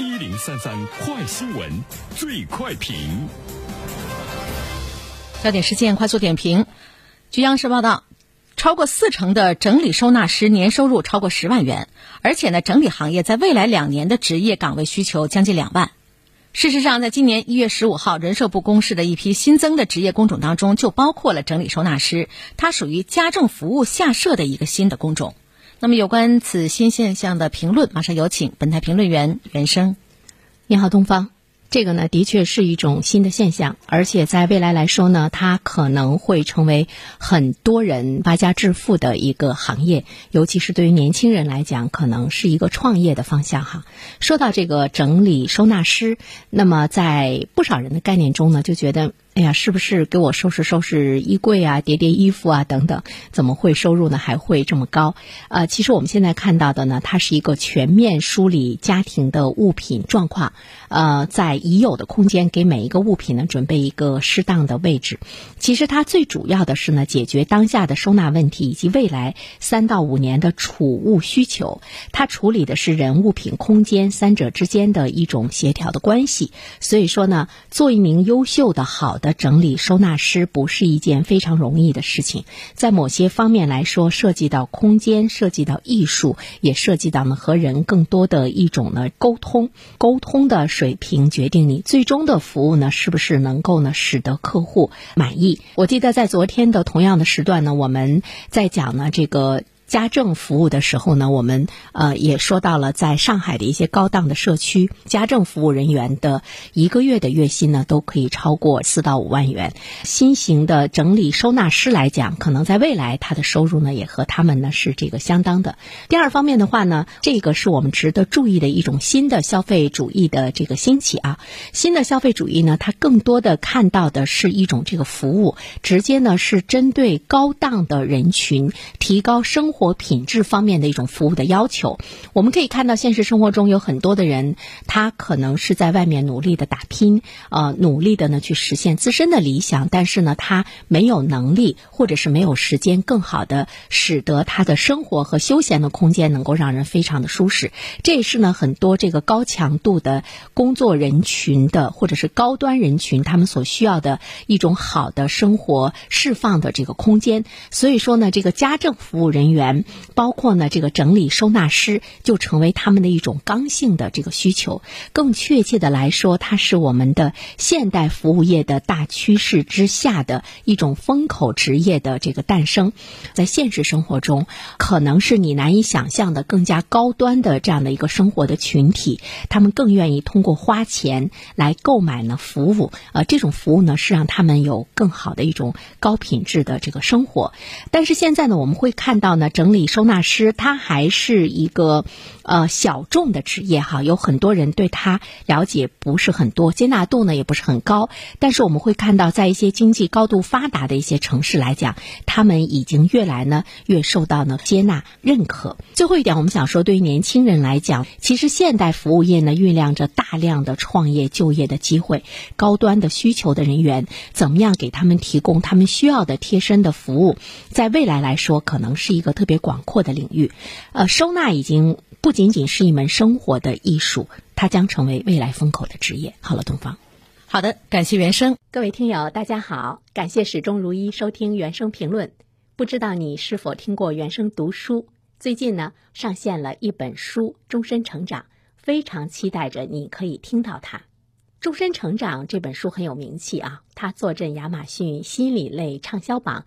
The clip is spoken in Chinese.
一零三三快新闻，最快评。焦点事件快速点评。据央视报道，超过四成的整理收纳师年收入超过十万元，而且呢，整理行业在未来两年的职业岗位需求将近两万。事实上，在今年一月十五号人社部公示的一批新增的职业工种当中，就包括了整理收纳师，它属于家政服务下设的一个新的工种。那么，有关此新现象的评论，马上有请本台评论员袁生。你好，东方。这个呢，的确是一种新的现象，而且在未来来说呢，它可能会成为很多人发家致富的一个行业，尤其是对于年轻人来讲，可能是一个创业的方向哈。说到这个整理收纳师，那么在不少人的概念中呢，就觉得。哎呀，是不是给我收拾收拾衣柜啊、叠叠衣服啊等等？怎么会收入呢还会这么高？呃，其实我们现在看到的呢，它是一个全面梳理家庭的物品状况，呃，在已有的空间给每一个物品呢准备一个适当的位置。其实它最主要的是呢，解决当下的收纳问题以及未来三到五年的储物需求。它处理的是人、物品、空间三者之间的一种协调的关系。所以说呢，做一名优秀的、好的。整理收纳师不是一件非常容易的事情，在某些方面来说，涉及到空间，涉及到艺术，也涉及到呢和人更多的一种呢沟通。沟通的水平决定你最终的服务呢是不是能够呢使得客户满意。我记得在昨天的同样的时段呢，我们在讲呢这个。家政服务的时候呢，我们呃也说到了，在上海的一些高档的社区，家政服务人员的一个月的月薪呢，都可以超过四到五万元。新型的整理收纳师来讲，可能在未来他的收入呢，也和他们呢是这个相当的。第二方面的话呢，这个是我们值得注意的一种新的消费主义的这个兴起啊。新的消费主义呢，它更多的看到的是一种这个服务，直接呢是针对高档的人群提高生。活或品质方面的一种服务的要求，我们可以看到现实生活中有很多的人，他可能是在外面努力的打拼，呃，努力的呢去实现自身的理想，但是呢，他没有能力或者是没有时间，更好的使得他的生活和休闲的空间能够让人非常的舒适。这也是呢很多这个高强度的工作人群的或者是高端人群他们所需要的一种好的生活释放的这个空间。所以说呢，这个家政服务人员。包括呢，这个整理收纳师就成为他们的一种刚性的这个需求。更确切的来说，它是我们的现代服务业的大趋势之下的一种风口职业的这个诞生。在现实生活中，可能是你难以想象的更加高端的这样的一个生活的群体，他们更愿意通过花钱来购买呢服务。呃，这种服务呢是让他们有更好的一种高品质的这个生活。但是现在呢，我们会看到呢。整理收纳师，他还是一个呃小众的职业哈，有很多人对他了解不是很多，接纳度呢也不是很高。但是我们会看到，在一些经济高度发达的一些城市来讲，他们已经越来呢越受到呢接纳认可。最后一点，我们想说，对于年轻人来讲，其实现代服务业呢酝酿着大量的创业就业的机会，高端的需求的人员，怎么样给他们提供他们需要的贴身的服务，在未来来说，可能是一个特。别广阔的领域，呃，收纳已经不仅仅是一门生活的艺术，它将成为未来风口的职业。好了，东方，好的，感谢原生，各位听友，大家好，感谢始终如一收听原声评论。不知道你是否听过原声读书？最近呢，上线了一本书《终身成长》，非常期待着你可以听到它。《终身成长》这本书很有名气啊，它坐镇亚马逊心理类畅销榜。